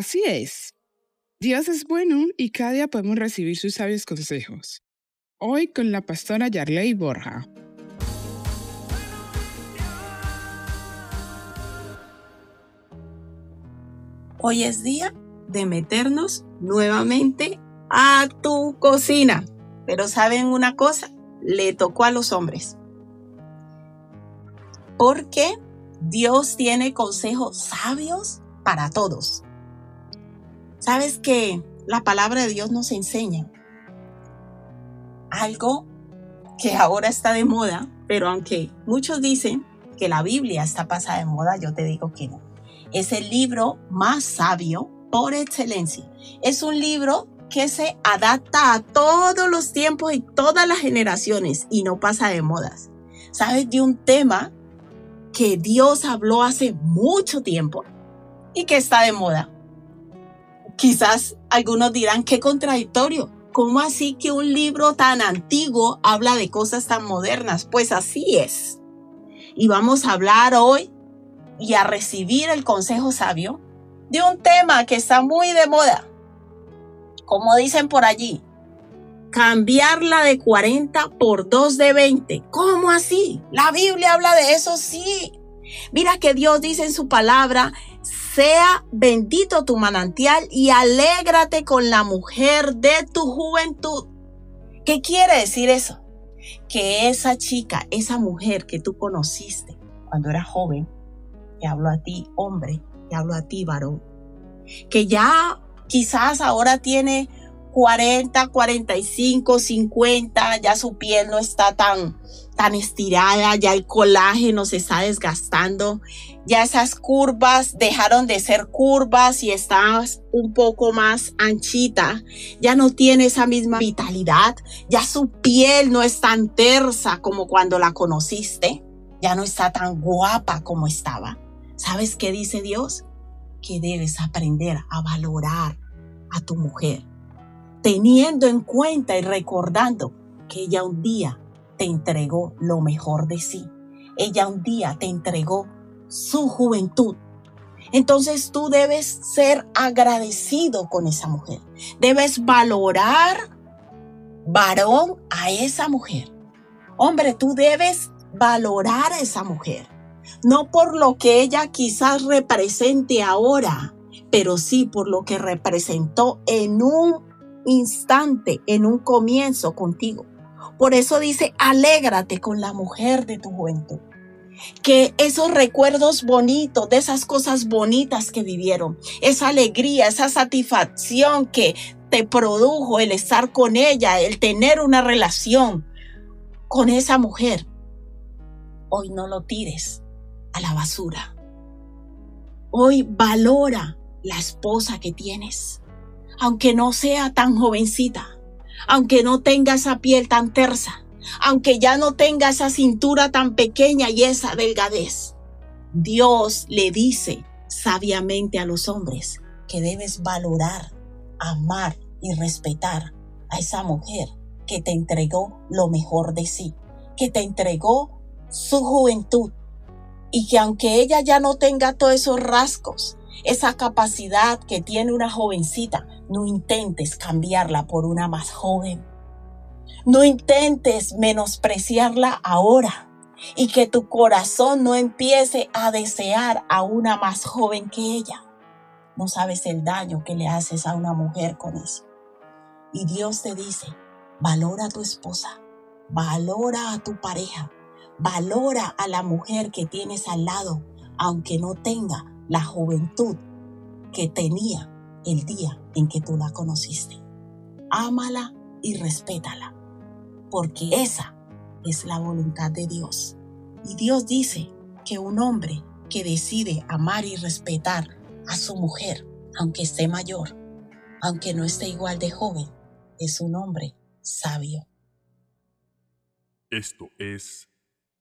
Así es. Dios es bueno y cada día podemos recibir sus sabios consejos. Hoy con la pastora Yarley Borja. Hoy es día de meternos nuevamente a tu cocina. Pero saben una cosa, le tocó a los hombres. Porque Dios tiene consejos sabios para todos. Sabes que la palabra de Dios nos enseña algo que ahora está de moda, pero aunque muchos dicen que la Biblia está pasada de moda, yo te digo que no. Es el libro más sabio por excelencia. Es un libro que se adapta a todos los tiempos y todas las generaciones y no pasa de modas. ¿Sabes de un tema que Dios habló hace mucho tiempo y que está de moda? Quizás algunos dirán, qué contradictorio. ¿Cómo así que un libro tan antiguo habla de cosas tan modernas? Pues así es. Y vamos a hablar hoy y a recibir el consejo sabio de un tema que está muy de moda. Como dicen por allí, cambiarla de 40 por 2 de 20. ¿Cómo así? La Biblia habla de eso, sí. Mira que Dios dice en su palabra, sea bendito tu manantial y alégrate con la mujer de tu juventud. ¿Qué quiere decir eso? Que esa chica, esa mujer que tú conociste cuando era joven, te hablo a ti hombre, te hablo a ti varón, que ya quizás ahora tiene 40, 45, 50, ya su piel no está tan, tan estirada, ya el colágeno se está desgastando, ya esas curvas dejaron de ser curvas y estás un poco más anchita, ya no tiene esa misma vitalidad, ya su piel no es tan tersa como cuando la conociste, ya no está tan guapa como estaba. ¿Sabes qué dice Dios? Que debes aprender a valorar a tu mujer, teniendo en cuenta y recordando que ella un día te entregó lo mejor de sí. Ella un día te entregó su juventud. Entonces tú debes ser agradecido con esa mujer. Debes valorar, varón, a esa mujer. Hombre, tú debes valorar a esa mujer no por lo que ella quizás represente ahora, pero sí por lo que representó en un instante, en un comienzo contigo. Por eso dice, alégrate con la mujer de tu juventud. Que esos recuerdos bonitos, de esas cosas bonitas que vivieron, esa alegría, esa satisfacción que te produjo el estar con ella, el tener una relación con esa mujer, hoy no lo tires, a la basura. Hoy valora la esposa que tienes, aunque no sea tan jovencita, aunque no tenga esa piel tan tersa, aunque ya no tenga esa cintura tan pequeña y esa delgadez. Dios le dice sabiamente a los hombres que debes valorar, amar y respetar a esa mujer que te entregó lo mejor de sí, que te entregó su juventud, y que aunque ella ya no tenga todos esos rasgos, esa capacidad que tiene una jovencita, no intentes cambiarla por una más joven. No intentes menospreciarla ahora y que tu corazón no empiece a desear a una más joven que ella. No sabes el daño que le haces a una mujer con eso. Y Dios te dice, valora a tu esposa, valora a tu pareja, Valora a la mujer que tienes al lado, aunque no tenga la juventud que tenía el día en que tú la conociste. Ámala y respétala, porque esa es la voluntad de Dios. Y Dios dice que un hombre que decide amar y respetar a su mujer, aunque esté mayor, aunque no esté igual de joven, es un hombre sabio. Esto es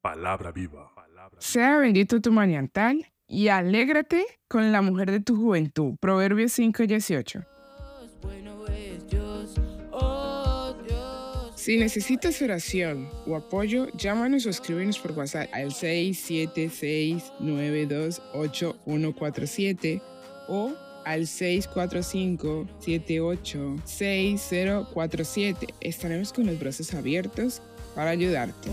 Palabra viva. Sea bendito tu maniantal y alégrate con la mujer de tu juventud. Proverbios 5 y 18. Si necesitas oración o apoyo, llámanos o escríbenos por WhatsApp al 676-928-147 o al 645-786047. Estaremos con los brazos abiertos para ayudarte.